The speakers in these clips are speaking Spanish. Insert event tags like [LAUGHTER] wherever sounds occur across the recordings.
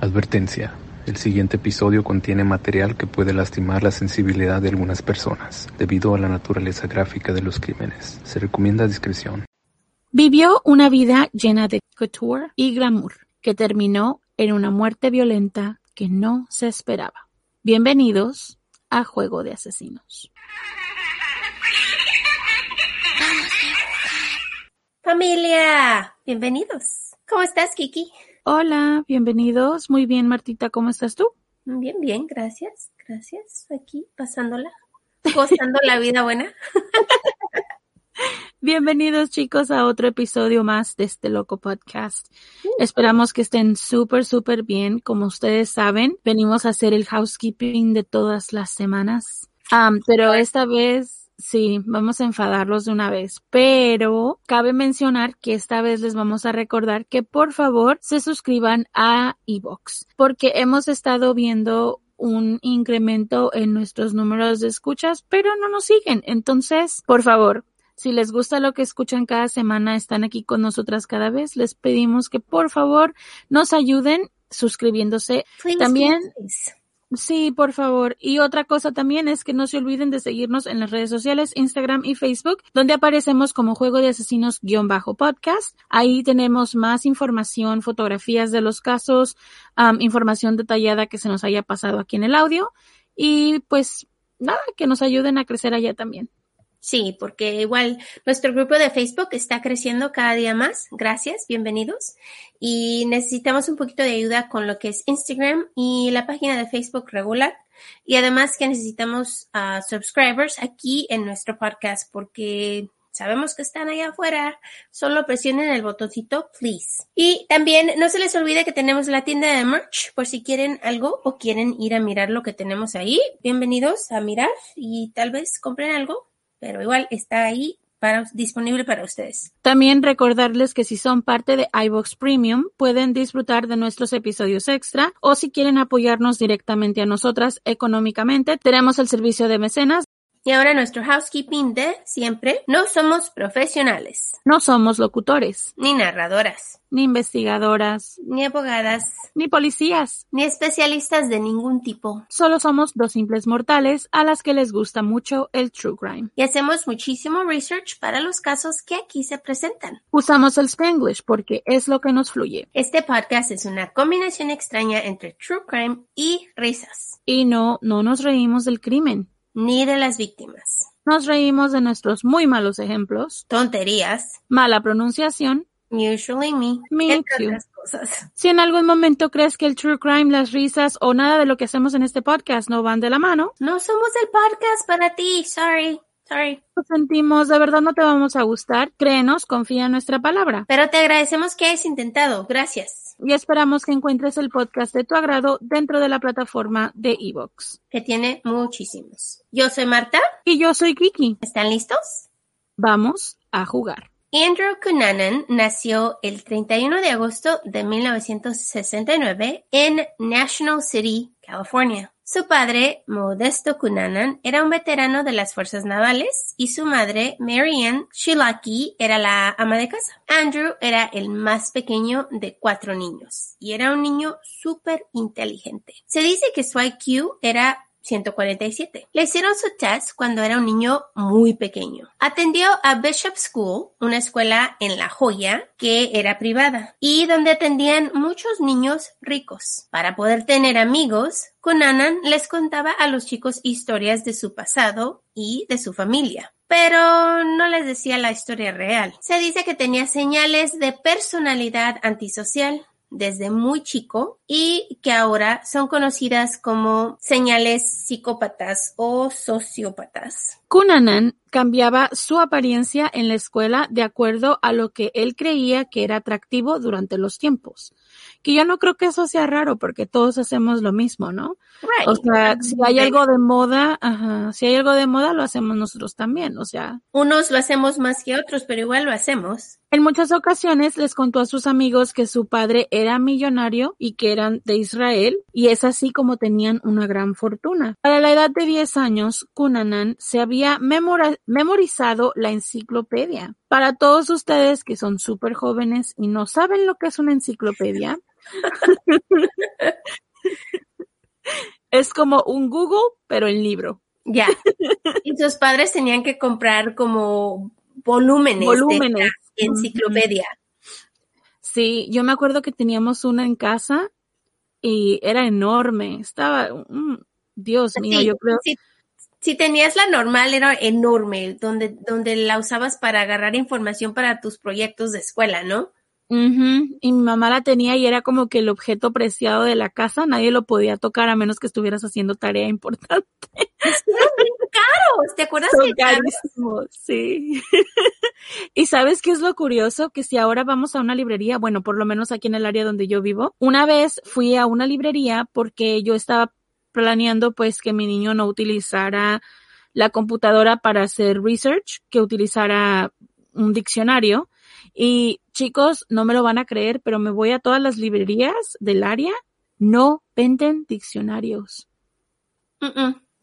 Advertencia. El siguiente episodio contiene material que puede lastimar la sensibilidad de algunas personas debido a la naturaleza gráfica de los crímenes. Se recomienda discreción. Vivió una vida llena de couture y glamour, que terminó en una muerte violenta que no se esperaba. Bienvenidos a Juego de Asesinos. Familia, bienvenidos. ¿Cómo estás, Kiki? Hola, bienvenidos. Muy bien, Martita, ¿cómo estás tú? Bien, bien, gracias. Gracias. Aquí pasándola, gozando la vida buena. [LAUGHS] Bienvenidos chicos a otro episodio más de este loco podcast. Esperamos que estén súper, súper bien. Como ustedes saben, venimos a hacer el housekeeping de todas las semanas. Um, pero esta vez Sí, vamos a enfadarlos de una vez, pero cabe mencionar que esta vez les vamos a recordar que por favor se suscriban a Evox, porque hemos estado viendo un incremento en nuestros números de escuchas, pero no nos siguen. Entonces, por favor, si les gusta lo que escuchan cada semana, están aquí con nosotras cada vez, les pedimos que por favor nos ayuden suscribiéndose. También. Sí, por favor. Y otra cosa también es que no se olviden de seguirnos en las redes sociales, Instagram y Facebook, donde aparecemos como Juego de Asesinos-podcast. Ahí tenemos más información, fotografías de los casos, información detallada que se nos haya pasado aquí en el audio. Y pues nada, que nos ayuden a crecer allá también. Sí, porque igual nuestro grupo de Facebook está creciendo cada día más. Gracias, bienvenidos. Y necesitamos un poquito de ayuda con lo que es Instagram y la página de Facebook regular. Y además que necesitamos uh, subscribers aquí en nuestro podcast porque sabemos que están allá afuera. Solo presionen el botoncito, please. Y también no se les olvide que tenemos la tienda de merch por si quieren algo o quieren ir a mirar lo que tenemos ahí. Bienvenidos a mirar y tal vez compren algo pero igual está ahí para, disponible para ustedes. También recordarles que si son parte de iBox Premium pueden disfrutar de nuestros episodios extra o si quieren apoyarnos directamente a nosotras económicamente, tenemos el servicio de mecenas y ahora nuestro housekeeping de siempre. No somos profesionales. No somos locutores. Ni narradoras. Ni investigadoras. Ni abogadas. Ni policías. Ni especialistas de ningún tipo. Solo somos dos simples mortales a las que les gusta mucho el true crime. Y hacemos muchísimo research para los casos que aquí se presentan. Usamos el Spanglish porque es lo que nos fluye. Este podcast es una combinación extraña entre true crime y risas. Y no, no nos reímos del crimen ni de las víctimas. Nos reímos de nuestros muy malos ejemplos, tonterías, mala pronunciación, usually me, me cosas. Si en algún momento crees que el true crime, las risas o nada de lo que hacemos en este podcast no van de la mano, no somos el podcast para ti, sorry. Sorry. Lo sentimos, de verdad no te vamos a gustar. Créenos, confía en nuestra palabra. Pero te agradecemos que hayas intentado. Gracias. Y esperamos que encuentres el podcast de tu agrado dentro de la plataforma de Evox. Que tiene muchísimos. Yo soy Marta. Y yo soy Kiki. ¿Están listos? Vamos a jugar. Andrew Cunanan nació el 31 de agosto de 1969 en National City, California. Su padre, Modesto Cunanan, era un veterano de las fuerzas navales y su madre, Marianne Shilaki, era la ama de casa. Andrew era el más pequeño de cuatro niños y era un niño súper inteligente. Se dice que su IQ era 147. Le hicieron su test cuando era un niño muy pequeño. Atendió a Bishop School, una escuela en La Joya que era privada y donde atendían muchos niños ricos. Para poder tener amigos, Cunanan les contaba a los chicos historias de su pasado y de su familia pero no les decía la historia real. Se dice que tenía señales de personalidad antisocial, desde muy chico y que ahora son conocidas como señales psicópatas o sociópatas. Cunanan cambiaba su apariencia en la escuela de acuerdo a lo que él creía que era atractivo durante los tiempos. Que yo no creo que eso sea raro porque todos hacemos lo mismo, ¿no? Right. O sea, si hay algo de moda, ajá, si hay algo de moda lo hacemos nosotros también, o sea. Unos lo hacemos más que otros, pero igual lo hacemos. En muchas ocasiones les contó a sus amigos que su padre era millonario y que eran de Israel, y es así como tenían una gran fortuna. Para la edad de 10 años, Cunanan se había memorizado la enciclopedia. Para todos ustedes que son súper jóvenes y no saben lo que es una enciclopedia, [LAUGHS] es como un Google, pero en libro. Ya. [LAUGHS] y sus padres tenían que comprar como volúmenes, Volúmenes. Enciclopedia. Sí, yo me acuerdo que teníamos una en casa y era enorme. Estaba, mm, Dios mío, Sí, yo creo. Si, si tenías la normal, era enorme, donde, donde la usabas para agarrar información para tus proyectos de escuela, ¿no? Ujú, Y mi mamá la tenía y era como que el objeto preciado de la casa. Nadie lo podía tocar a menos que estuvieras haciendo tarea importante. [LAUGHS] Caros, ¿te acuerdas Son que carísimos, sí. [LAUGHS] y sabes qué es lo curioso? Que si ahora vamos a una librería, bueno, por lo menos aquí en el área donde yo vivo, una vez fui a una librería porque yo estaba planeando pues que mi niño no utilizara la computadora para hacer research, que utilizara un diccionario. Y chicos, no me lo van a creer, pero me voy a todas las librerías del área, no venden diccionarios.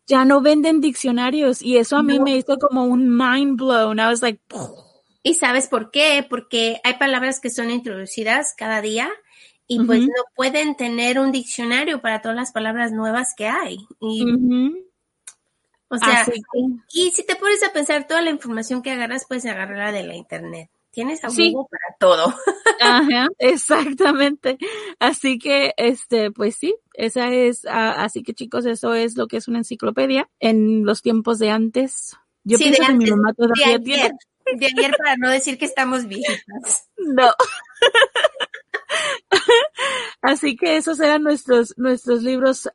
Ya no venden diccionarios y eso a mí No. me hizo como un mind blown. I was like, ¿Y sabes por qué? Porque hay palabras que son introducidas cada día y pues no pueden tener un diccionario para todas las palabras nuevas que hay. Y, o sea, Así y si te pones a pensar toda la información que agarras, puedes agarrarla de la internet. Tienes a Sí. Google para todo. [LAUGHS] Ajá, [LAUGHS] exactamente. Así que, este, pues sí, esa es, ah, así que chicos, eso es lo que es una enciclopedia en los tiempos de antes. Yo Sí, pienso de que mi mamá de todavía ayer, tiene. de ayer para no decir que estamos viejitas. [LAUGHS] No. [LAUGHS] Así que esos eran nuestros, nuestros libros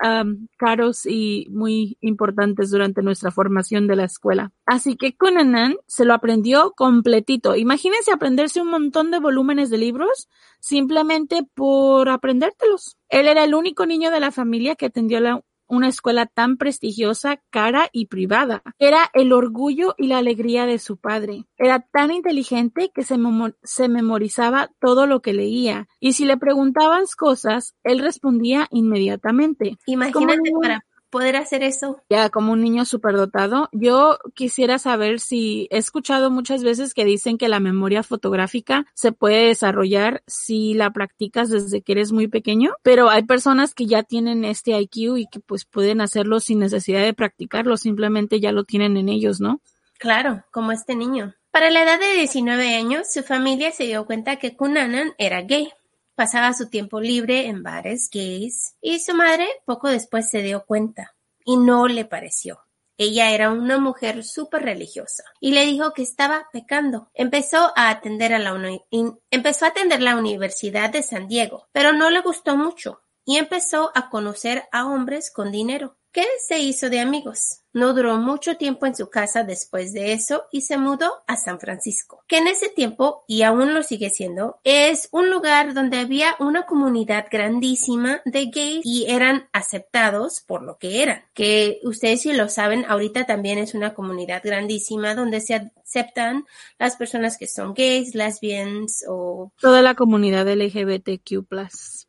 caros y muy importantes durante nuestra formación de la escuela. Así que Conan se lo aprendió completito. Imagínense aprenderse un montón de volúmenes de libros simplemente por aprendértelos. Él era el único niño de la familia que atendió la, una escuela tan prestigiosa, cara y privada. Era el orgullo y la alegría de su padre. Era tan inteligente que se, se memorizaba todo lo que leía. Y si le preguntaban cosas, él respondía inmediatamente. Imagínate para poder hacer eso. Ya, como un niño superdotado. Yo quisiera saber si he escuchado muchas veces que dicen que la memoria fotográfica se puede desarrollar si la practicas desde que eres muy pequeño, pero hay personas que ya tienen este IQ y que pues pueden hacerlo sin necesidad de practicarlo, simplemente ya lo tienen en ellos, ¿no? Claro, como este niño. Para la edad de 19 años, su familia se dio cuenta que Cunanan era gay. Pasaba su tiempo libre en bares gays y su madre poco después se dio cuenta y no le pareció. Ella era una mujer súper religiosa y le dijo que estaba pecando. Empezó a atender a la empezó a atender la Universidad de San Diego, pero no le gustó mucho y empezó a conocer a hombres con dinero. ¿Qué se hizo de amigos? No duró mucho tiempo en su casa después de eso y se mudó a San Francisco, que en ese tiempo, y aún lo sigue siendo, es un lugar donde había una comunidad grandísima de gays y eran aceptados por lo que eran. Que ustedes si lo saben, ahorita también es una comunidad grandísima donde se aceptan las personas que son gays, lesbians o... Toda la comunidad LGBTQ+.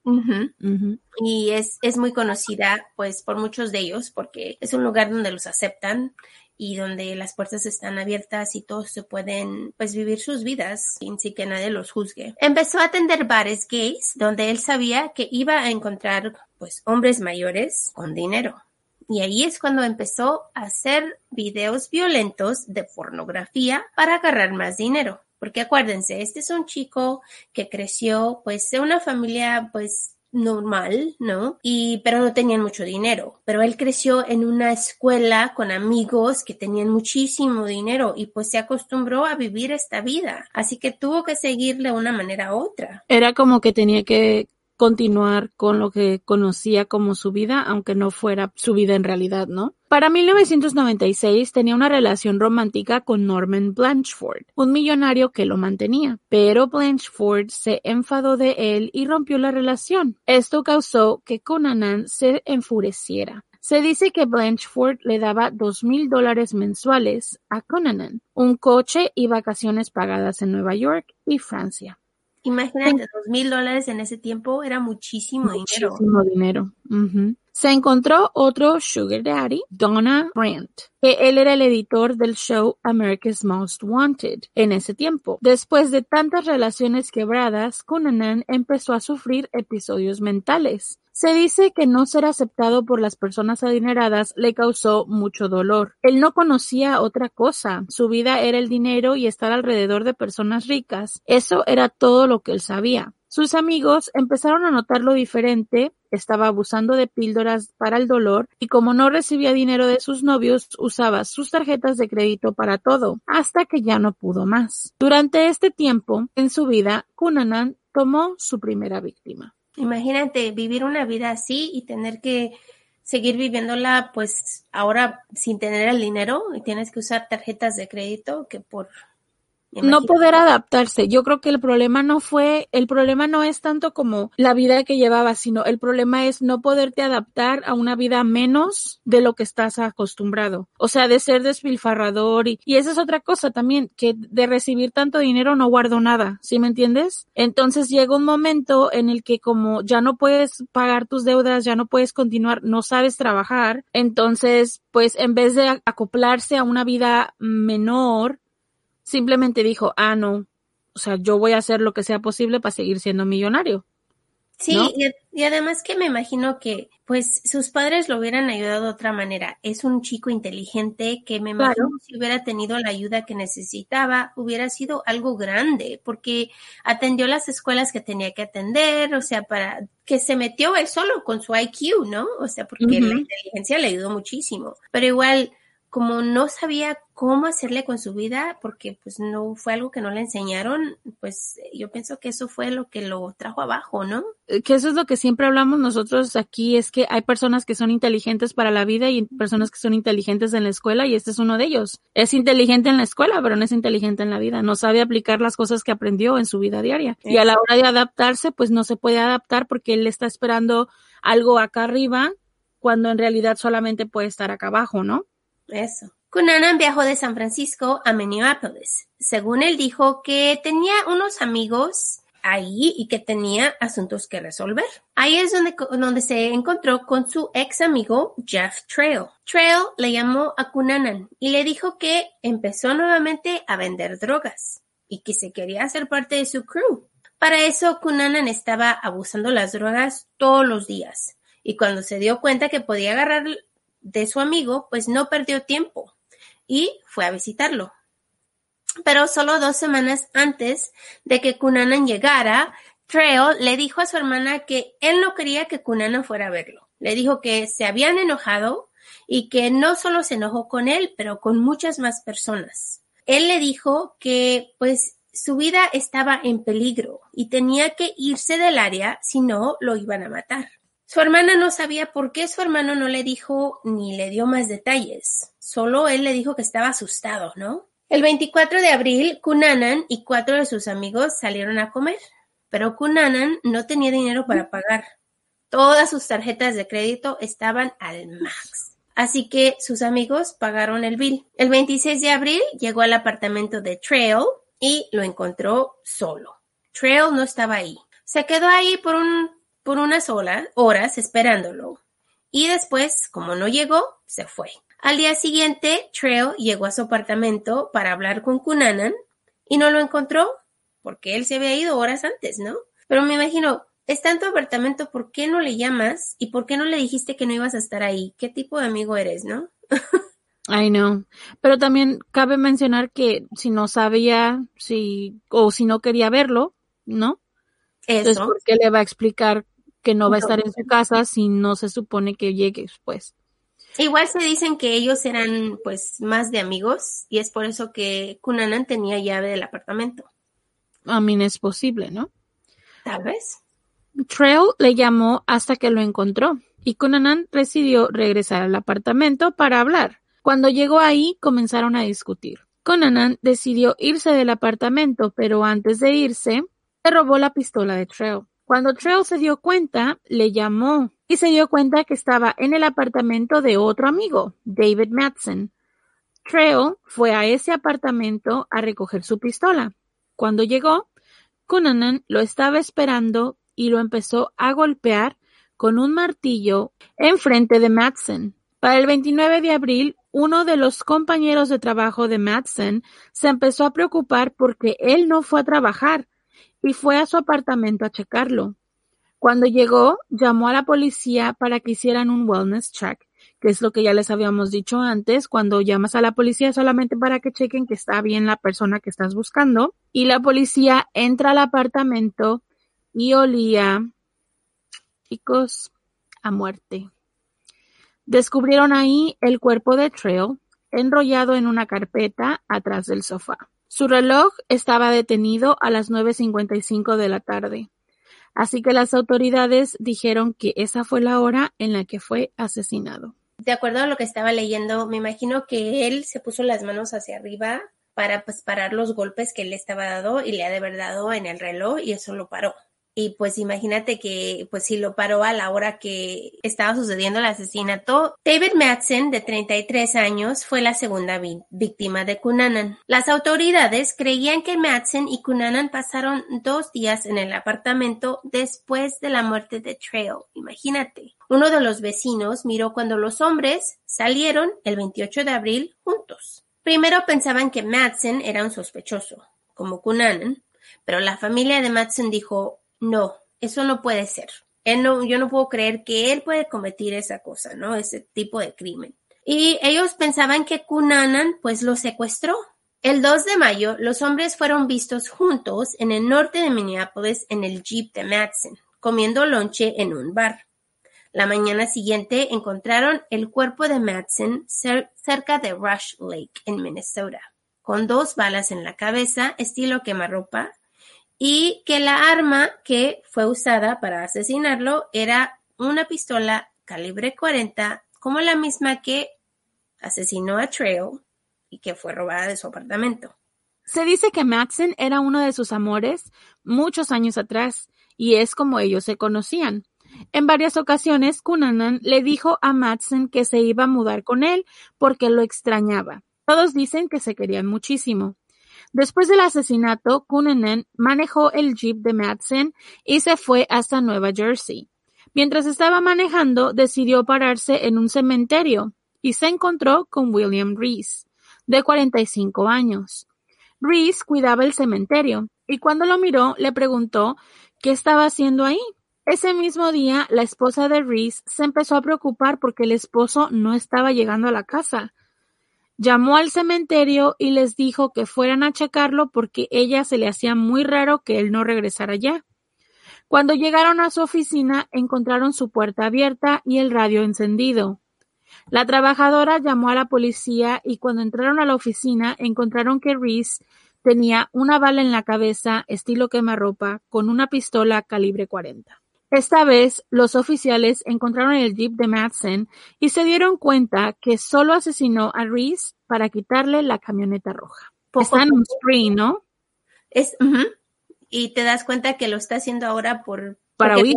Ujú. Ujú. y es, es muy conocida pues por muchos de ellos porque es un lugar donde los aceptan y donde las puertas están abiertas y todos se pueden pues vivir sus vidas sin, que nadie los juzgue. Empezó a atender bares gays donde él sabía que iba a encontrar pues hombres mayores con dinero. Y ahí es cuando empezó a hacer videos violentos de pornografía para agarrar más dinero. Porque acuérdense, este es un chico que creció pues de una familia pues normal, ¿no? Y pero no tenían mucho dinero, pero él creció en una escuela con amigos que tenían muchísimo dinero y pues se acostumbró a vivir esta vida, así que tuvo que seguir de una manera u otra. Era como que tenía que continuar con lo que conocía como su vida, aunque no fuera su vida en realidad, ¿no? Para 1996 tenía una relación romántica con Norman Blanchford, un millonario que lo mantenía, pero Blanchford se enfadó de él y rompió la relación. Esto causó que Cunanan se enfureciera. Se dice que Blanchford le daba dos mil dólares mensuales a Cunanan, un coche y vacaciones pagadas en Nueva York y Francia. Imagínate, dos mil dólares en ese tiempo era muchísimo, dinero. Muchísimo dinero. Se encontró otro Sugar Daddy, Donna Brandt, que él era el editor del show America's Most Wanted en ese tiempo. Después de tantas relaciones quebradas, Cunanan empezó a sufrir episodios mentales. Se dice que no ser aceptado por las personas adineradas le causó mucho dolor. Él no conocía otra cosa. Su vida era el dinero y estar alrededor de personas ricas. Eso era todo lo que él sabía. Sus amigos empezaron a notarlo diferente, estaba abusando de píldoras para el dolor y como no recibía dinero de sus novios, usaba sus tarjetas de crédito para todo, hasta que ya no pudo más. Durante este tiempo, en su vida, Cunanan tomó su primera víctima. Imagínate vivir una vida así y tener que seguir viviéndola pues ahora sin tener el dinero y tienes que usar tarjetas de crédito que por no poder adaptarse. Yo creo que el problema no fue, el problema no es tanto como la vida que llevaba, sino el problema es no poderte adaptar a una vida menos de lo que estás acostumbrado. O sea, de ser despilfarrador y, y esa es otra cosa también, que de recibir tanto dinero no guardo nada, ¿sí me entiendes? Entonces llega un momento en el que como ya no puedes pagar tus deudas, ya no puedes continuar, no sabes trabajar, entonces pues en vez de acoplarse a una vida menor, simplemente dijo, ah, no, o sea, yo voy a hacer lo que sea posible para seguir siendo millonario. Sí, ¿no? y, y además que me imagino que pues sus padres lo hubieran ayudado de otra manera. Es un chico inteligente que me imagino Claro. si hubiera tenido la ayuda que necesitaba, hubiera sido algo grande, porque atendió las escuelas que tenía que atender, o sea, para que se metió él solo con su IQ, ¿no? O sea, porque la inteligencia le ayudó muchísimo. Pero igual, como no sabía cómo hacerle con su vida, porque pues no fue algo que no le enseñaron, pues yo pienso que eso fue lo que lo trajo abajo, ¿no? Eh, que eso es lo que siempre hablamos nosotros aquí, es que hay personas que son inteligentes para la vida y personas que son inteligentes en la escuela y este es uno de ellos. Es inteligente en la escuela, pero no es inteligente en la vida, no sabe aplicar las cosas que aprendió en su vida diaria. Y a la hora de adaptarse, pues no se puede adaptar porque él está esperando algo acá arriba cuando en realidad solamente puede estar acá abajo, ¿no? Cunanan viajó de San Francisco a Minneapolis. Según él dijo que tenía unos amigos ahí y que tenía asuntos que resolver. Ahí es donde, donde se encontró con su ex amigo Jeff Trail. Trail le llamó a Cunanan y le dijo que empezó nuevamente a vender drogas y que se quería hacer parte de su crew. Para eso, Cunanan estaba abusando las drogas todos los días y cuando se dio cuenta que podía agarrar de su amigo, pues no perdió tiempo y fue a visitarlo. Pero solo dos semanas antes de que Cunanan llegara, Trail le dijo a su hermana que él no quería que Cunanan fuera a verlo. Le dijo que se habían enojado y que no solo se enojó con él, pero con muchas más personas. Él le dijo que pues su vida estaba en peligro y tenía que irse del área, si no lo iban a matar. Su hermana no sabía por qué su hermano no le dijo ni le dio más detalles. Solo él le dijo que estaba asustado, ¿no? El 24 de abril, Cunanan y cuatro de sus amigos salieron a comer, pero Cunanan no tenía dinero para pagar. Todas sus tarjetas de crédito estaban al max. Así que sus amigos pagaron el bill. El 26 de abril llegó al apartamento de Trail y lo encontró solo. Trail no estaba ahí. Se quedó ahí por un por unas horas, horas esperándolo. Y después, como no llegó, se fue. Al día siguiente, Trail llegó a su apartamento para hablar con Cunanan y no lo encontró porque él se había ido horas antes, ¿no? Pero me imagino, está en tu apartamento, ¿por qué no le llamas? ¿Y por qué no le dijiste que no ibas a estar ahí? ¿Qué tipo de amigo eres, no? [LAUGHS] I know. Pero también cabe mencionar que si no sabía si o si no quería verlo, ¿no? Entonces, Eso. ¿por qué le va a explicar que no va a estar en su casa si no se supone que llegue pues? Igual se dicen que ellos eran pues más de amigos y es por eso que Cunanan tenía llave del apartamento. A mí no es posible, ¿no? Tal vez. Trail le llamó hasta que lo encontró y Cunanan decidió regresar al apartamento para hablar. Cuando llegó ahí comenzaron a discutir. Cunanan decidió irse del apartamento, pero antes de irse, se robó la pistola de Trail. Cuando Trail se dio cuenta, le llamó y se dio cuenta que estaba en el apartamento de otro amigo, David Madsen. Trail fue a ese apartamento a recoger su pistola. Cuando llegó, Cunanan lo estaba esperando y lo empezó a golpear con un martillo en frente de Madsen. Para el 29 de abril, uno de los compañeros de trabajo de Madsen se empezó a preocupar porque él no fue a trabajar y fue a su apartamento a checarlo. Cuando llegó, llamó a la policía para que hicieran un wellness check, que es lo que ya les habíamos dicho antes, cuando llamas a la policía solamente para que chequen que está bien la persona que estás buscando. Y la policía entra al apartamento y olía, chicos, a muerte. Descubrieron ahí el cuerpo de Trail enrollado en una carpeta atrás del sofá. Su reloj estaba detenido a las 9.55 de la tarde, así que las autoridades dijeron que esa fue la hora en la que fue asesinado. De acuerdo a lo que estaba leyendo, me imagino que él se puso las manos hacia arriba para pues, parar los golpes que le estaba dado y le ha de haber dado en el reloj y eso lo paró. Y pues imagínate que pues si lo paró a la hora que estaba sucediendo el asesinato. David Madsen, de 33 años, fue la segunda víctima de Cunanan. Las autoridades creían que Madsen y Cunanan pasaron dos días en el apartamento después de la muerte de Trail. Imagínate. Uno de los vecinos miró cuando los hombres salieron el 28 de abril juntos. Primero pensaban que Madsen era un sospechoso, como Cunanan, pero la familia de Madsen dijo no, eso no puede ser. Yo no puedo creer que él puede cometer esa cosa, ¿no? Ese tipo de crimen. Y ellos pensaban que Cunanan pues lo secuestró. El 2 de mayo, los hombres fueron vistos juntos en el norte de Minneapolis en el jeep de Madsen, comiendo lonche en un bar. La mañana siguiente encontraron el cuerpo de Madsen cerca de Rush Lake, en Minnesota, con dos balas en la cabeza, estilo quemarropa, y que la arma que fue usada para asesinarlo era una pistola calibre 40 como la misma que asesinó a Trail y que fue robada de su apartamento. Se dice que Madsen era uno de sus amores muchos años atrás y es como ellos se conocían. En varias ocasiones, Cunanan le dijo a Madsen que se iba a mudar con él porque lo extrañaba. Todos dicen que se querían muchísimo. Después del asesinato, Cunanan manejó el jeep de Madsen y se fue hasta Nueva Jersey. Mientras estaba manejando, decidió pararse en un cementerio y se encontró con William Reese, de 45 años. Reese cuidaba el cementerio y cuando lo miró le preguntó qué estaba haciendo ahí. Ese mismo día, la esposa de Reese se empezó a preocupar porque el esposo no estaba llegando a la casa. Llamó al cementerio y les dijo que fueran a checarlo porque ella se le hacía muy raro que él no regresara ya. Cuando llegaron a su oficina encontraron su puerta abierta y el radio encendido. La trabajadora llamó a la policía y cuando entraron a la oficina encontraron que Reese tenía una bala en la cabeza estilo quemarropa con una pistola calibre 40. Esta vez, los oficiales encontraron el jeep de Madsen y se dieron cuenta que solo asesinó a Reese para quitarle la camioneta roja. está en un spree, ¿no? Es, y te das cuenta que lo está haciendo ahora por... Para huir.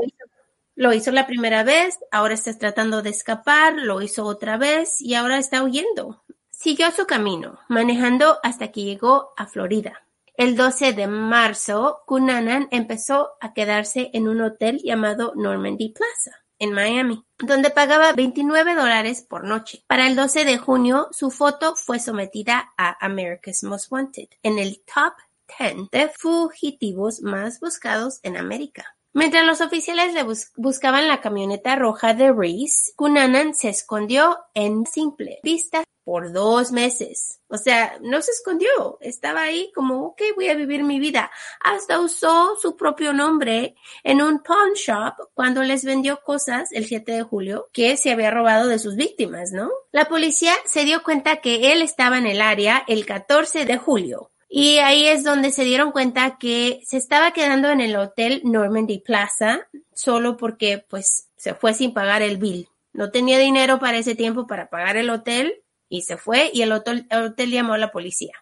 Lo hizo la primera vez, ahora está tratando de escapar, lo hizo otra vez y ahora está huyendo. Siguió su camino, manejando hasta que llegó a Florida. El 12 de marzo, Cunanan empezó a quedarse en un hotel llamado Normandy Plaza en Miami, donde pagaba 29 dólares por noche. Para el 12 de junio, su foto fue sometida a America's Most Wanted en el top 10 de fugitivos más buscados en América. Mientras los oficiales le buscaban la camioneta roja de Reese, Cunanan se escondió en simple vista por dos meses. O sea, no se escondió, estaba ahí como, ok, voy a vivir mi vida. Hasta usó su propio nombre en un pawn shop cuando les vendió cosas el 7 de julio que se había robado de sus víctimas, ¿no? La policía se dio cuenta que él estaba en el área el 14 de julio Y ahí es donde se dieron cuenta que se estaba quedando en el hotel Normandy Plaza solo porque pues se fue sin pagar el bill. No tenía dinero para ese tiempo para pagar el hotel y se fue y el hotel, el hotel llamó a la policía.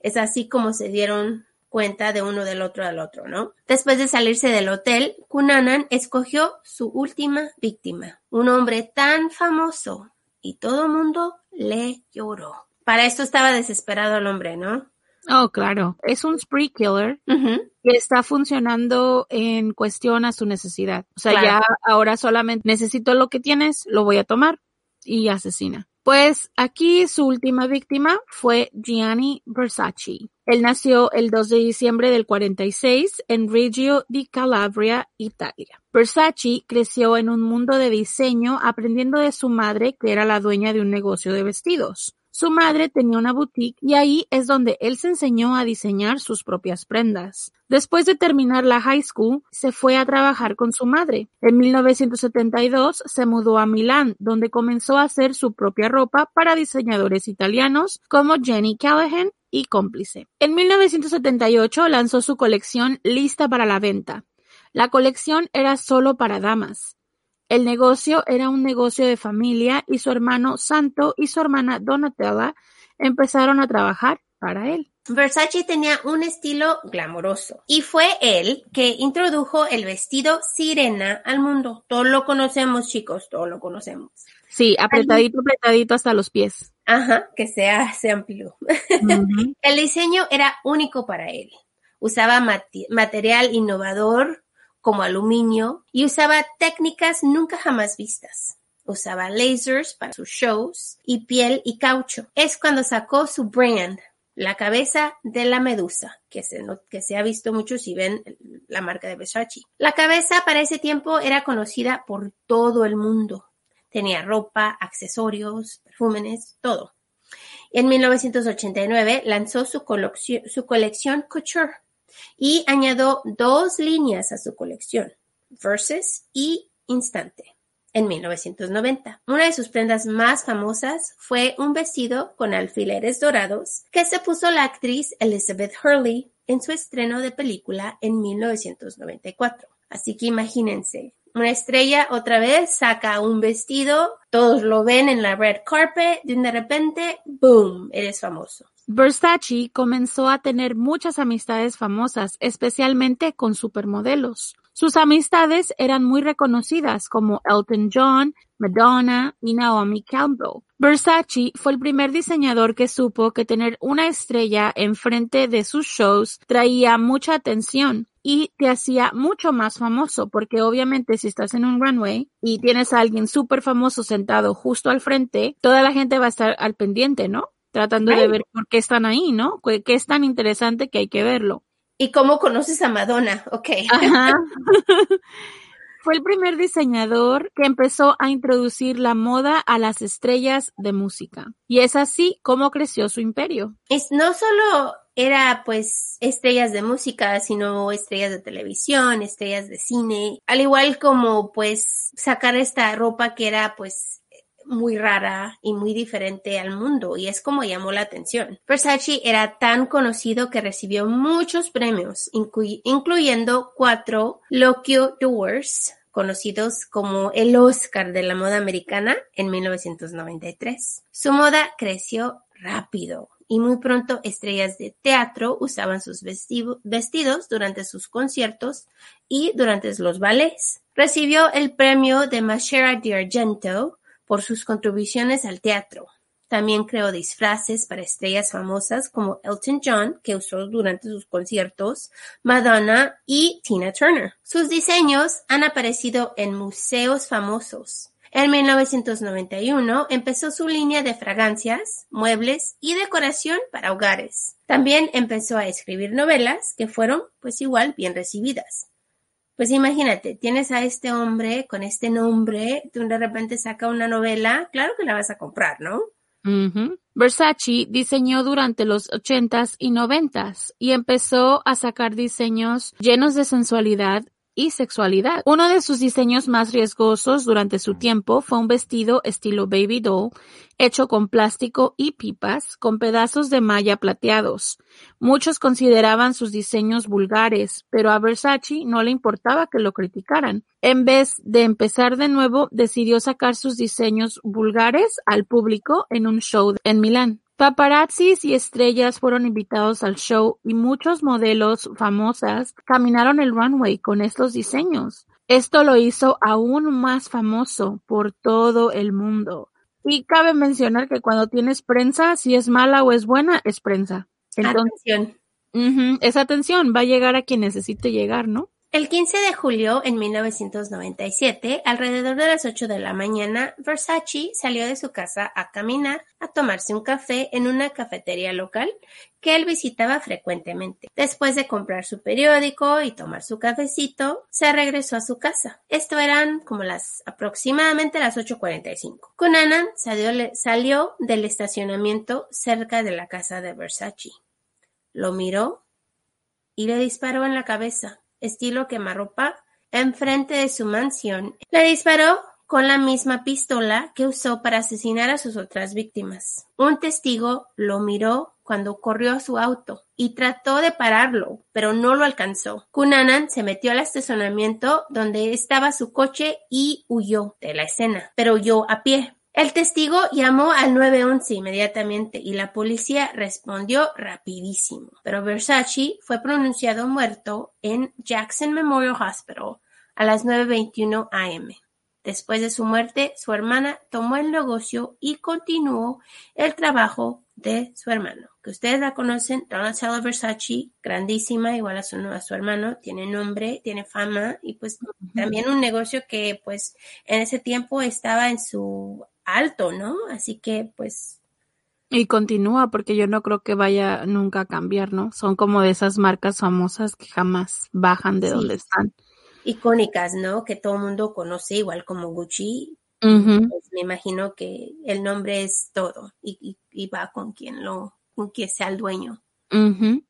Es así como se dieron cuenta de uno del otro al otro, ¿no? Después de salirse del hotel, Cunanan escogió su última víctima, un hombre tan famoso y todo el mundo le lloró. Para esto estaba desesperado el hombre, ¿no? Oh, claro. Es un spree killer que está funcionando en cuestión a su necesidad. O sea, ya ahora solamente necesito lo que tienes, lo voy a tomar y asesina. Pues aquí su última víctima fue Gianni Versace. Él nació el 2 de diciembre del 46 en Reggio di Calabria, Italia. Versace creció en un mundo de diseño aprendiendo de su madre que era la dueña de un negocio de vestidos. Su madre tenía una boutique y ahí es donde él se enseñó a diseñar sus propias prendas. Después de terminar la high school, se fue a trabajar con su madre. En 1972 se mudó a Milán, donde comenzó a hacer su propia ropa para diseñadores italianos como Jenny Callahan y cómplice. En 1978 lanzó su colección lista para la venta. La colección era solo para damas. El negocio era un negocio de familia y su hermano Santo y su hermana Donatella empezaron a trabajar para él. Versace tenía un estilo glamoroso y fue él que introdujo el vestido sirena al mundo. Todos lo conocemos, chicos, todos lo conocemos. Sí, apretadito, apretadito hasta los pies. Ajá, que sea, se amplió. [LAUGHS] el diseño era único para él. Usaba material innovador, como aluminio y usaba técnicas nunca jamás vistas. Usaba lasers para sus shows y piel y caucho. Es cuando sacó su brand, la cabeza de la medusa, que se, ha visto mucho si ven la marca de Versace. La cabeza para ese tiempo era conocida por todo el mundo. Tenía ropa, accesorios, perfumes, todo. En 1989 lanzó su, su colección Couture, y añadió dos líneas a su colección, Versus y Instante. En 1990, una de sus prendas más famosas fue un vestido con alfileres dorados que se puso la actriz Elizabeth Hurley en su estreno de película en 1994. Así que imagínense, una estrella otra vez saca un vestido, todos lo ven en la red carpet, y de repente, ¡boom!, eres famoso. Versace comenzó a tener muchas amistades famosas, especialmente con supermodelos. Sus amistades eran muy reconocidas como Elton John, Madonna y Naomi Campbell. Versace fue el primer diseñador que supo que tener una estrella enfrente de sus shows traía mucha atención y te hacía mucho más famoso porque obviamente si estás en un runway y tienes a alguien súper famoso sentado justo al frente, toda la gente va a estar al pendiente, ¿no? Tratando de ver por qué están ahí, ¿no? ¿Qué es tan interesante que hay que verlo? ¿Y cómo conoces a Madonna? Ok. Ajá. [LAUGHS] [LAUGHS] Fue el primer diseñador que empezó a introducir la moda a las estrellas de música. Y es así como creció su imperio. Es, no solo era pues estrellas de música, sino estrellas de televisión, estrellas de cine, al igual como pues sacar esta ropa que era pues muy rara y muy diferente al mundo y es como llamó la atención. Versace era tan conocido que recibió muchos premios, incluyendo cuatro Lockio Doors, conocidos como el Oscar de la moda americana en 1993. Su moda creció rápido y muy pronto estrellas de teatro usaban sus vestidos durante sus conciertos y durante los ballets. Recibió el premio de Machera di Argento por sus contribuciones al teatro. También creó disfraces para estrellas famosas como Elton John, que usó durante sus conciertos, Madonna y Tina Turner. Sus diseños han aparecido en museos famosos. En 1991 empezó su línea de fragancias, muebles y decoración para hogares. También empezó a escribir novelas que fueron, pues igual, bien recibidas. Pues imagínate, tienes a este hombre con este nombre, tú de repente saca una novela, claro que la vas a comprar, ¿no? Versace diseñó durante los ochentas y noventas y empezó a sacar diseños llenos de sensualidad y sexualidad. Uno de sus diseños más riesgosos durante su tiempo fue un vestido estilo baby doll hecho con plástico y pipas con pedazos de malla plateados. Muchos consideraban sus diseños vulgares, pero a Versace no le importaba que lo criticaran. En vez de empezar de nuevo, decidió sacar sus diseños vulgares al público en un show en Milán. Paparazzis y estrellas fueron invitados al show y muchos modelos famosas caminaron el runway con estos diseños. Esto lo hizo aún más famoso por todo el mundo. Y cabe mencionar que cuando tienes prensa, si es mala o es buena, es prensa. Atención. esa atención va a llegar a quien necesite llegar, ¿no? El 15 de julio en 1997, alrededor de las 8 de la mañana, Versace salió de su casa a caminar, a tomarse un café en una cafetería local que él visitaba frecuentemente. Después de comprar su periódico y tomar su cafecito, se regresó a su casa. Esto eran como las aproximadamente las 8.45. Cunanan salió, salió del estacionamiento cerca de la casa de Versace. Lo miró y le disparó en la cabeza estilo quemarropa, enfrente de su mansión. Le disparó con la misma pistola que usó para asesinar a sus otras víctimas. Un testigo lo miró cuando corrió a su auto y trató de pararlo, pero no lo alcanzó. Cunanan se metió al estacionamiento donde estaba su coche y huyó de la escena, pero huyó a pie. El testigo llamó al 911 inmediatamente y la policía respondió rapidísimo, pero Versace fue pronunciado muerto en Jackson Memorial Hospital a las 9.21 am. Después de su muerte, su hermana tomó el negocio y continuó el trabajo de su hermano, que ustedes la conocen, Donatella Versace, grandísima, igual a su, a su hermano, tiene nombre, tiene fama y pues también un negocio que pues en ese tiempo estaba en su alto, ¿no? Así que pues... Y continúa porque yo no creo que vaya nunca a cambiar, ¿no? Son como de esas marcas famosas que jamás bajan de donde están. Icónicas, ¿no? Que todo el mundo conoce, igual como Gucci. Pues me imagino que el nombre es todo y, y va con quien lo, con quien sea el dueño.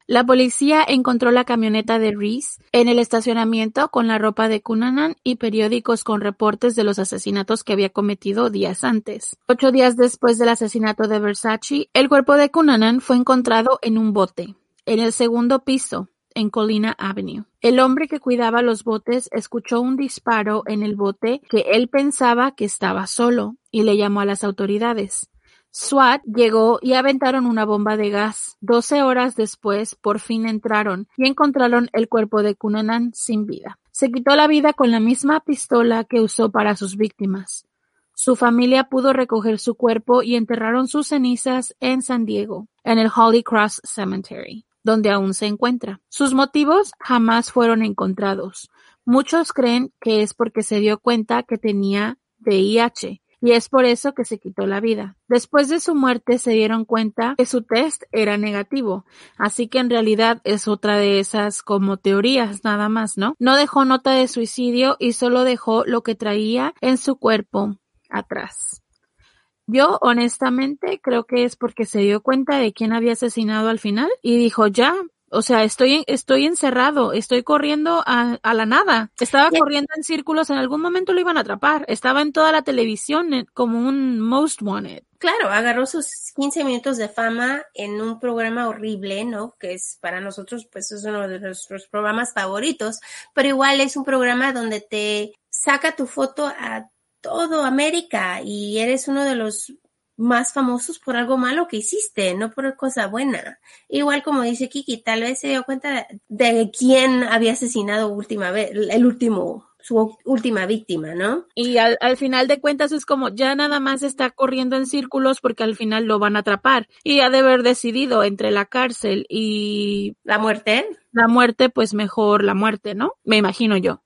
La policía encontró la camioneta de Reese en el estacionamiento con la ropa de Cunanan y periódicos con reportes de los asesinatos que había cometido días antes. Ocho días después del asesinato de Versace, el cuerpo de Cunanan fue encontrado en un bote, en el segundo piso, en Colina Avenue. El hombre que cuidaba los botes escuchó un disparo en el bote que él pensaba que estaba solo y le llamó a las autoridades. SWAT llegó y aventaron una bomba de gas. Doce horas después, por fin entraron y encontraron el cuerpo de Cunanan sin vida. Se quitó la vida con la misma pistola que usó para sus víctimas. Su familia pudo recoger su cuerpo y enterraron sus cenizas en San Diego, en el Holy Cross Cemetery, donde aún se encuentra. Sus motivos jamás fueron encontrados. Muchos creen que es porque se dio cuenta que tenía VIH y es por eso que se quitó la vida. Después de su muerte se dieron cuenta que su test era negativo, así que en realidad es otra de esas como teorías nada más, ¿no? No dejó nota de suicidio y solo dejó lo que traía en su cuerpo atrás. Yo honestamente creo que es porque se dio cuenta de quién había asesinado al final y dijo ya, o sea, estoy, estoy encerrado, estoy corriendo a, a la nada. Estaba corriendo en círculos, en algún momento lo iban a atrapar. Estaba en toda la televisión eh, como un most wanted. Claro, agarró sus 15 minutos de fama en un programa horrible, ¿no? Que es para nosotros, pues es uno de nuestros programas favoritos, pero igual es un programa donde te saca tu foto a todo América y eres uno de los más famosos por algo malo que hiciste, no por cosa buena. Igual como dice Kiki, tal vez se dio cuenta de quién había asesinado última vez, el último, su última víctima, ¿no? Y al, al, final de cuentas es como ya nada más está corriendo en círculos porque al final lo van a atrapar. Y ha de haber decidido entre la cárcel y la muerte. La muerte, pues mejor la muerte, ¿no? Me imagino yo.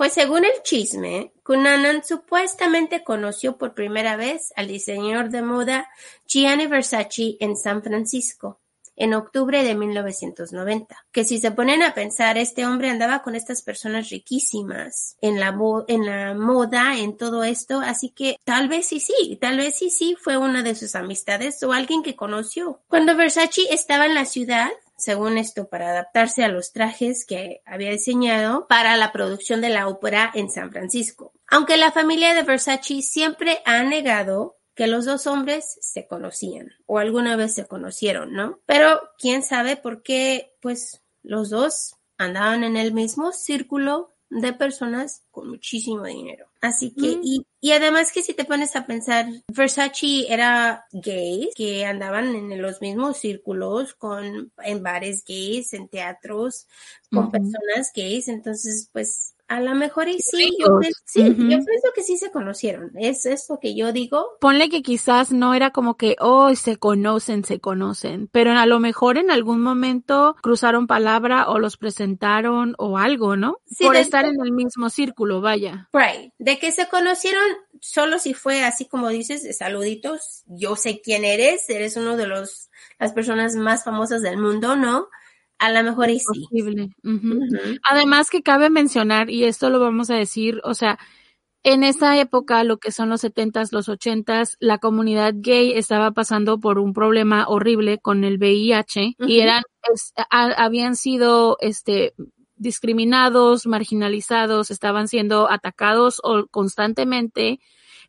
Pues según el chisme, Cunanan supuestamente conoció por primera vez al diseñador de moda Gianni Versace en San Francisco en octubre de 1990. Que si se ponen a pensar, este hombre andaba con estas personas riquísimas en la, en la moda, en todo esto, así que tal vez sí, sí, tal vez sí, sí fue una de sus amistades o alguien que conoció. Cuando Versace estaba en la ciudad, según esto, para adaptarse a los trajes que había diseñado para la producción de la ópera en San Francisco. Aunque la familia de Versace siempre ha negado que los dos hombres se conocían o alguna vez se conocieron, ¿no? Pero quién sabe por qué, pues los dos andaban en el mismo círculo de personas con muchísimo dinero. Así que, mm. y, y, además que si te pones a pensar, Versace era gay, que andaban en los mismos círculos, con, en bares gays, en teatros, con personas gays, entonces, pues, a lo mejor y sí, yo, sí yo pienso que sí se conocieron. Es esto que yo digo. Ponle que quizás no era como que, oh, se conocen, se conocen, pero a lo mejor en algún momento cruzaron palabra o los presentaron o algo, ¿no? Por estar en el mismo círculo, vaya. Right. De que se conocieron solo si fue así como dices, saluditos, yo sé quién eres, eres uno de los, las personas más famosas del mundo, ¿no? A lo mejor es sí. Además que cabe mencionar, y esto lo vamos a decir, o sea, en esa época, lo que son los setentas, los ochentas, la comunidad gay estaba pasando por un problema horrible con el VIH y eran, habían sido, este, discriminados, marginalizados, estaban siendo atacados constantemente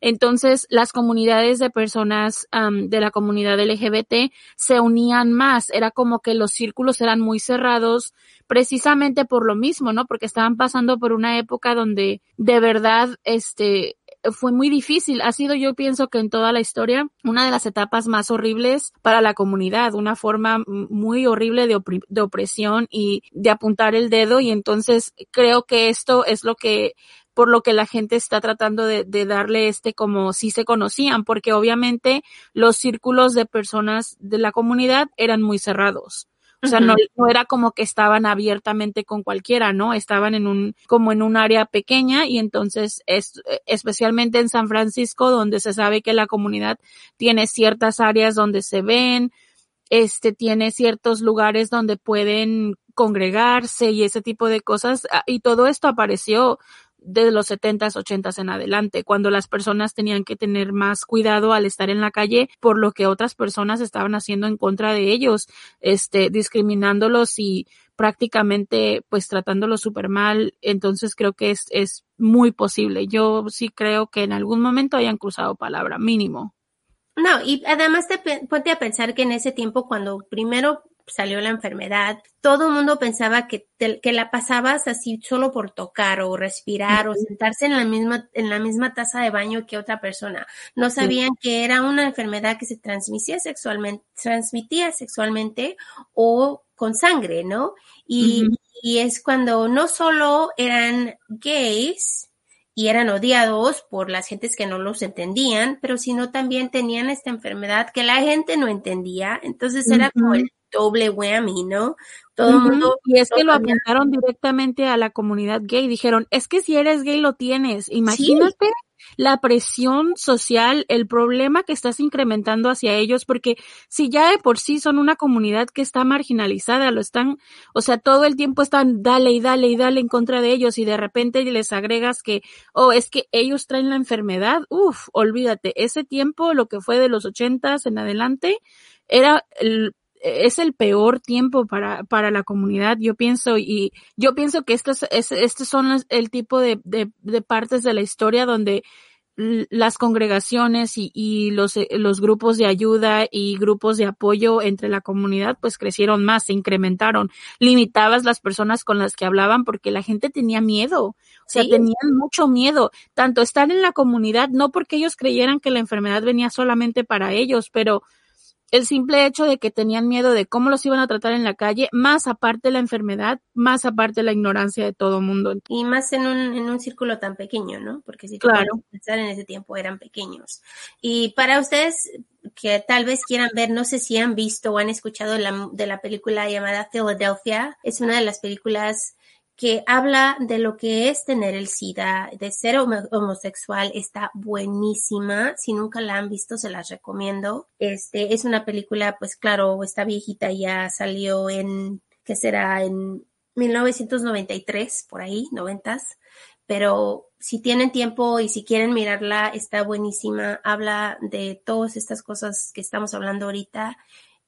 entonces, las comunidades de personas de la comunidad LGBT se unían más. Era como que los círculos eran muy cerrados precisamente por lo mismo, ¿no? Porque estaban pasando por una época donde de verdad, este, fue muy difícil. Ha sido, yo pienso que en toda la historia, una de las etapas más horribles para la comunidad, una forma muy horrible de, de, opresión y de apuntar el dedo. Y entonces creo que esto es lo que por lo que la gente está tratando de, darle este como si se conocían, porque obviamente los círculos de personas de la comunidad eran muy cerrados. O sea, no, no, era como que estaban abiertamente con cualquiera, ¿no? Estaban en un, como en un área pequeña y entonces es, especialmente en San Francisco, donde se sabe que la comunidad tiene ciertas áreas donde se ven, este, tiene ciertos lugares donde pueden congregarse y ese tipo de cosas. Ah, y todo esto apareció de los 70s, 80s en adelante, cuando las personas tenían que tener más cuidado al estar en la calle por lo que otras personas estaban haciendo en contra de ellos, este, discriminándolos y prácticamente pues tratándolos súper mal. Entonces creo que es, es muy posible. Yo sí creo que en algún momento hayan cruzado palabra, mínimo. No, y además te ponte a pensar que en ese tiempo cuando primero salió la enfermedad, todo el mundo pensaba que, que la pasabas así solo por tocar o respirar o sentarse en la misma, en la misma taza de baño que otra persona. No sabían que era una enfermedad que se transmitía sexualmente, transmitía sexualmente o con sangre, ¿no? Y, y es cuando no solo eran gays, y eran odiados por las gentes que no los entendían, pero sino también tenían esta enfermedad que la gente no entendía. Entonces era como el doble whammy, ¿no? Todo el mundo. Y es que lo apuntaron directamente a la comunidad gay. Dijeron, es que si eres gay lo tienes. Imagínate la presión social, el problema que estás incrementando hacia ellos, porque si ya de por sí son una comunidad que está marginalizada, lo están, o sea, todo el tiempo están dale y dale y dale en contra de ellos y de repente les agregas que, oh, es que ellos traen la enfermedad, uff, olvídate, ese tiempo, lo que fue de los ochentas en adelante, era el, es el peor tiempo para, para la comunidad, yo pienso, y yo pienso que estos, es, estos son el tipo de, de, de, partes de la historia donde las congregaciones y, y los, los grupos de ayuda y grupos de apoyo entre la comunidad pues crecieron más, se incrementaron, limitabas las personas con las que hablaban porque la gente tenía miedo, o sea, tenían mucho miedo, tanto estar en la comunidad, no porque ellos creyeran que la enfermedad venía solamente para ellos, pero el simple hecho de que tenían miedo de cómo los iban a tratar en la calle, más aparte la enfermedad, más aparte la ignorancia de todo mundo. Y más en un, en un círculo tan pequeño, ¿no? Porque si claro. pensar en ese tiempo eran pequeños. Y para ustedes que tal vez quieran ver, no sé si han visto o han escuchado la, de la película llamada Philadelphia, es una de las películas que habla de lo que es tener el SIDA, de ser homosexual, está buenísima. Si nunca la han visto, se las recomiendo. Este es una película, pues claro, está viejita, ya salió en, ¿qué será? En 1993, por ahí, noventas. Pero si tienen tiempo y si quieren mirarla, está buenísima. Habla de todas estas cosas que estamos hablando ahorita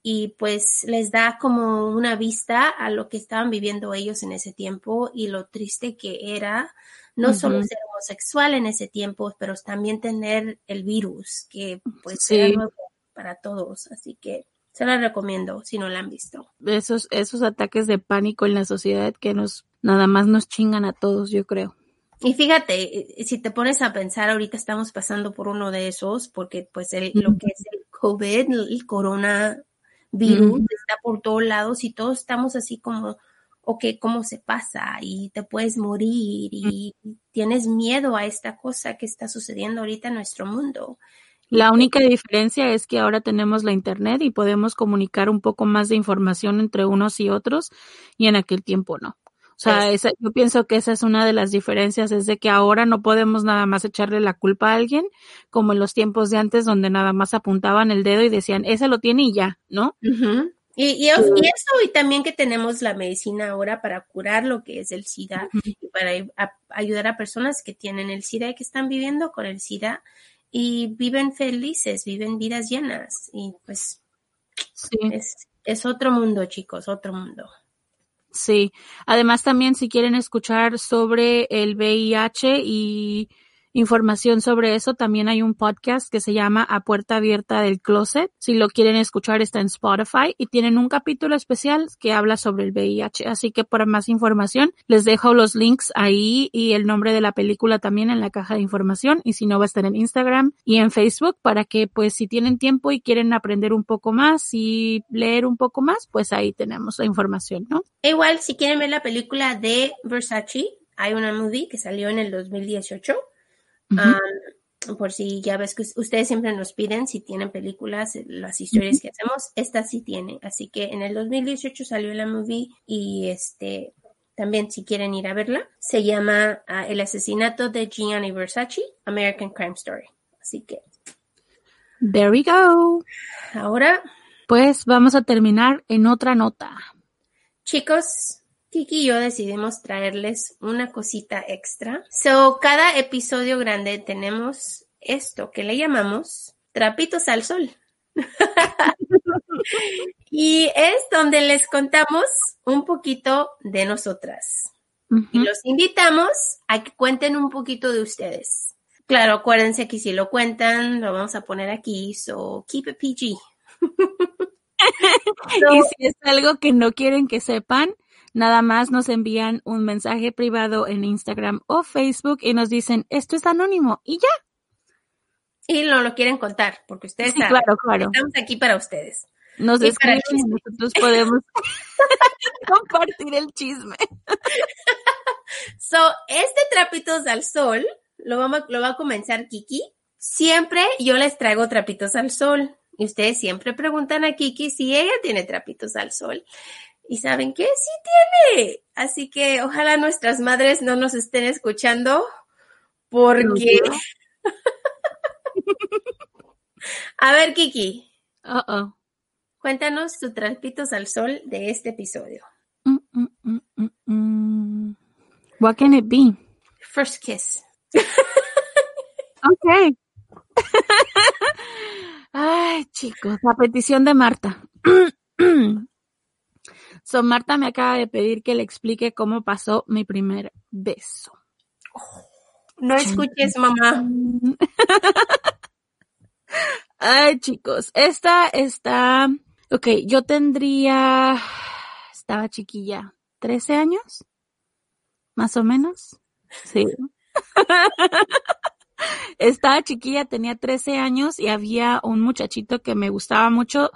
y pues les da como una vista a lo que estaban viviendo ellos en ese tiempo y lo triste que era no solo ser homosexual en ese tiempo, pero también tener el virus que pues era nuevo para todos, así que se la recomiendo si no la han visto. Esos esos ataques de pánico en la sociedad que nos nada más nos chingan a todos, yo creo. Y fíjate, eh, si te pones a pensar, ahorita estamos pasando por uno de esos, porque pues el, lo que es el COVID, el corona virus está por todos lados y todos estamos así como, ok, ¿cómo se pasa? Y te puedes morir y tienes miedo a esta cosa que está sucediendo ahorita en nuestro mundo. La única diferencia es que ahora tenemos la internet y podemos comunicar un poco más de información entre unos y otros y en aquel tiempo no. O sea, esa, yo pienso que esa es una de las diferencias, es de que ahora no podemos nada más echarle la culpa a alguien, como en los tiempos de antes donde nada más apuntaban el dedo y decían, ese lo tiene y ya, ¿no? y, y, eso, y también que tenemos la medicina ahora para curar lo que es el SIDA y para ayudar a personas que tienen el SIDA y que están viviendo con el SIDA y viven felices, viven vidas llenas y pues es, es otro mundo, chicos, otro mundo. Sí, además también si quieren escuchar sobre el VIH y información sobre eso, también hay un podcast que se llama A Puerta Abierta del Closet. Si lo quieren escuchar está en Spotify y tienen un capítulo especial que habla sobre el VIH. Así que para más información les dejo los links ahí y el nombre de la película también en la caja de información y si no va a estar en Instagram y en Facebook para que pues si tienen tiempo y quieren aprender un poco más y leer un poco más, pues ahí tenemos la información, ¿no? Igual si quieren ver la película de Versace, hay una movie que salió en el 2018 por si ya ves que ustedes siempre nos piden si tienen películas, eh, las historias que hacemos, esta sí tiene. Así que en el 2018 salió la movie y este también si quieren ir a verla, se llama ah, El asesinato de Gianni Versace, American Crime Story. Así que. There we go. Ahora. Pues vamos a terminar en otra nota. Chicos, Kiki y yo decidimos traerles una cosita extra. So, cada episodio grande tenemos esto que le llamamos trapitos al sol. [LAUGHS] y es donde les contamos un poquito de nosotras. Y los invitamos a que cuenten un poquito de ustedes. Claro, acuérdense que si lo cuentan, lo vamos a poner aquí, so keep it PG. [LAUGHS] [LAUGHS] y si es algo que no quieren que sepan, Nada más nos envían un mensaje privado en Instagram o Facebook y nos dicen, esto es anónimo y ya. Y no lo quieren contar, porque ustedes claro, claro. estamos aquí para ustedes. Nos escriben y nosotros podemos [LAUGHS] compartir el chisme. [LAUGHS] so, este trapitos al sol lo, vamos, lo va a comenzar Kiki. Siempre yo les traigo trapitos al sol. Y ustedes siempre preguntan a Kiki si ella tiene trapitos al sol. Y saben qué? Sí tiene. Así que ojalá nuestras madres no nos estén escuchando porque... [LAUGHS] A ver, Kiki. Uh -oh. Cuéntanos tus trapitos al sol de este episodio. Mm, mm, mm, What can it be? First kiss. ok. [LAUGHS] Ay, chicos, la petición de Marta. [CLEARS THROAT] [CLEARS THROAT] So, Marta me acaba de pedir que le explique cómo pasó mi primer beso. no escuches, mamá. Ay, chicos, esta está, ok, yo tendría, estaba chiquilla, 13 años, más o menos, sí. [LAUGHS] estaba chiquilla, tenía 13 años y había un muchachito que me gustaba mucho,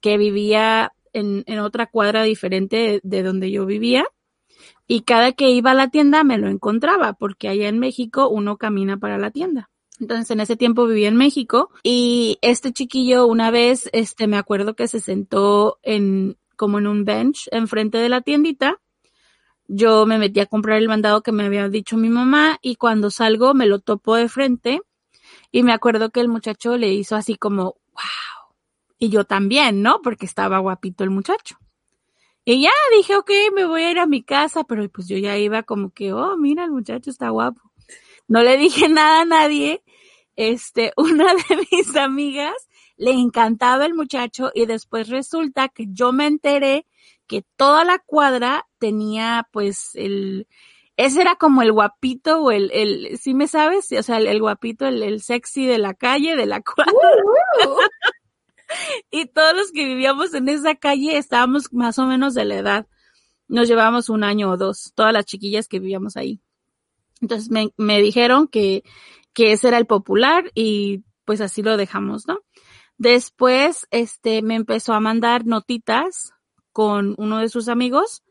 que vivía en, otra cuadra diferente de donde yo vivía. Y cada que iba a la tienda me lo encontraba, porque allá en México uno camina para la tienda. Entonces en ese tiempo vivía en México y este chiquillo una vez, este, me acuerdo que se sentó en, como en un bench enfrente de la tiendita. Yo me metí a comprar el mandado que me había dicho mi mamá y cuando salgo me lo topo de frente y me acuerdo que el muchacho le hizo así como, wow y yo también, ¿no? Porque estaba guapito el muchacho. Y ya dije, ok, me voy a ir a mi casa, pero pues yo ya iba como que, oh, mira, el muchacho está guapo. No le dije [LAUGHS] nada a nadie. Este, [LAUGHS] una de mis amigas le encantaba el muchacho y después resulta que yo me enteré que toda la cuadra tenía pues el, ese era como el guapito o el, el, ¿sí me sabes? O sea, el, guapito, el, el, sexy de la calle, de la cuadra. [LAUGHS] y todos los que vivíamos en esa calle estábamos más o menos de la edad. Nos llevábamos un año o dos, todas las chiquillas que vivíamos ahí. Entonces me, me dijeron que, que ese era el popular y pues así lo dejamos, ¿no? Después, este, me empezó a mandar notitas con uno de sus amigos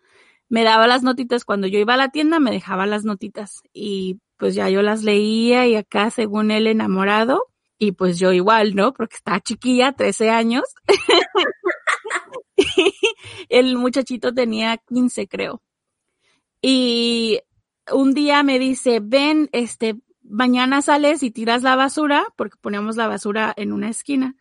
me daba las notitas cuando yo iba a la tienda, me dejaba las notitas y pues ya yo las leía y acá según él enamorado y pues yo igual, ¿no? Porque estaba chiquilla, 13 años. [LAUGHS] el muchachito tenía 15 creo. Y un día me dice, ven, este, mañana sales y tiras la basura, porque ponemos la basura en una esquina.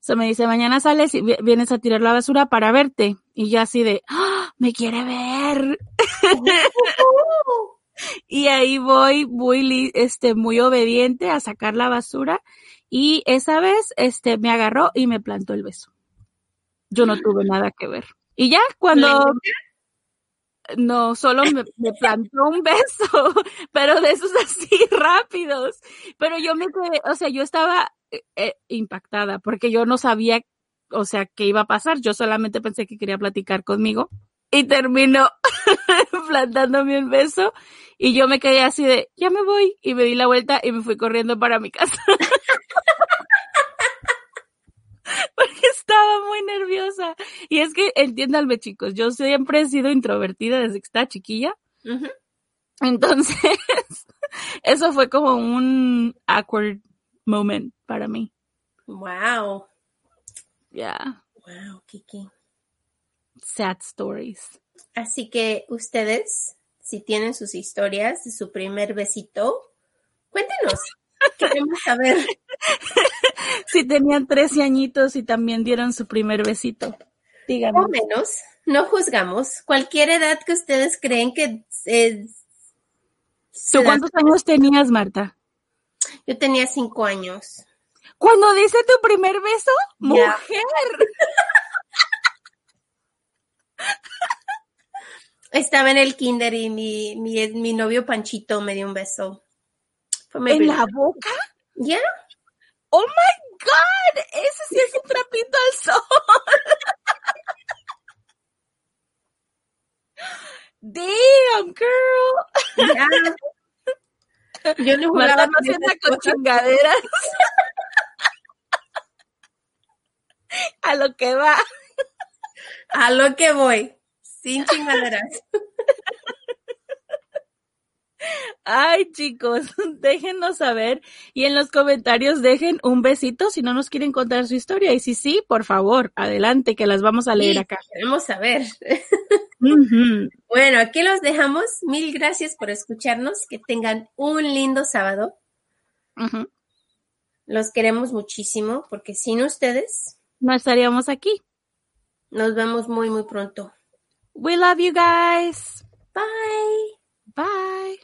Se me dice, mañana sales y vienes a tirar la basura para verte. Y yo así de, ¡Ah! me quiere ver. [LAUGHS] [LAUGHS] y ahí voy muy, este, muy obediente a sacar la basura. Y esa vez, este, me agarró y me plantó el beso. Yo no tuve nada que ver. Y ya cuando, no, solo me, me, plantó un beso, [LAUGHS] pero de esos así [LAUGHS] rápidos. Pero yo me quedé, o sea, yo estaba eh, eh, impactada porque yo no sabía, o sea, qué iba a pasar. Yo solamente pensé que quería platicar conmigo y terminó [LAUGHS] plantándome un beso y yo me quedé así de, ya me voy y me di la vuelta y me fui corriendo para mi casa. porque estaba muy nerviosa. Y es que entiéndanme chicos, yo siempre he sido introvertida desde que estaba chiquilla. Entonces, [LAUGHS] eso fue como un awkward moment para mí. Wow. Yeah. Wow, Kiki. Sad stories. Así que ustedes, si tienen sus historias de su primer besito, cuéntenos. [LAUGHS] Queremos saber. si tenían 13 añitos y también dieron su primer besito. Díganme. O menos. No juzgamos. Cualquier edad que ustedes creen que es. ¿Tú cuántos años tenías, Marta? Yo tenía cinco años. ¿Cuándo dice tu primer beso? ¡Mujer! Estaba en el kinder y mi, mi, mi, novio Panchito me dio un beso. ¿En la boca? ¿Ya? ¡Oh, my God! Ese sí es un trapito al sol. Damn, girl. Yeah. Yo no jugaba más con chingaderas. A lo que va. A lo que voy. Sin chingaderas. Ay, chicos, déjenos saber y en los comentarios dejen un besito si no nos quieren contar su historia. Y si sí, por favor, adelante, que las vamos a leer acá. Queremos saber. Bueno, aquí los dejamos. Mil gracias por escucharnos. Que tengan un lindo sábado. Los queremos muchísimo porque sin ustedes no estaríamos aquí. Nos vemos muy, muy pronto. We love you guys. Bye. Bye.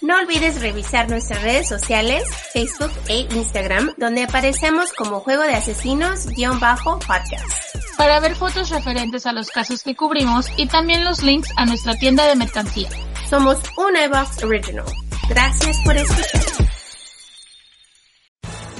No olvides revisar nuestras redes sociales, Facebook e Instagram, donde aparecemos como Juego de Asesinos-podcast. Para ver fotos referentes a los casos que cubrimos y también los links a nuestra tienda de mercancía. Somos un iBox Original. Gracias por escuchar.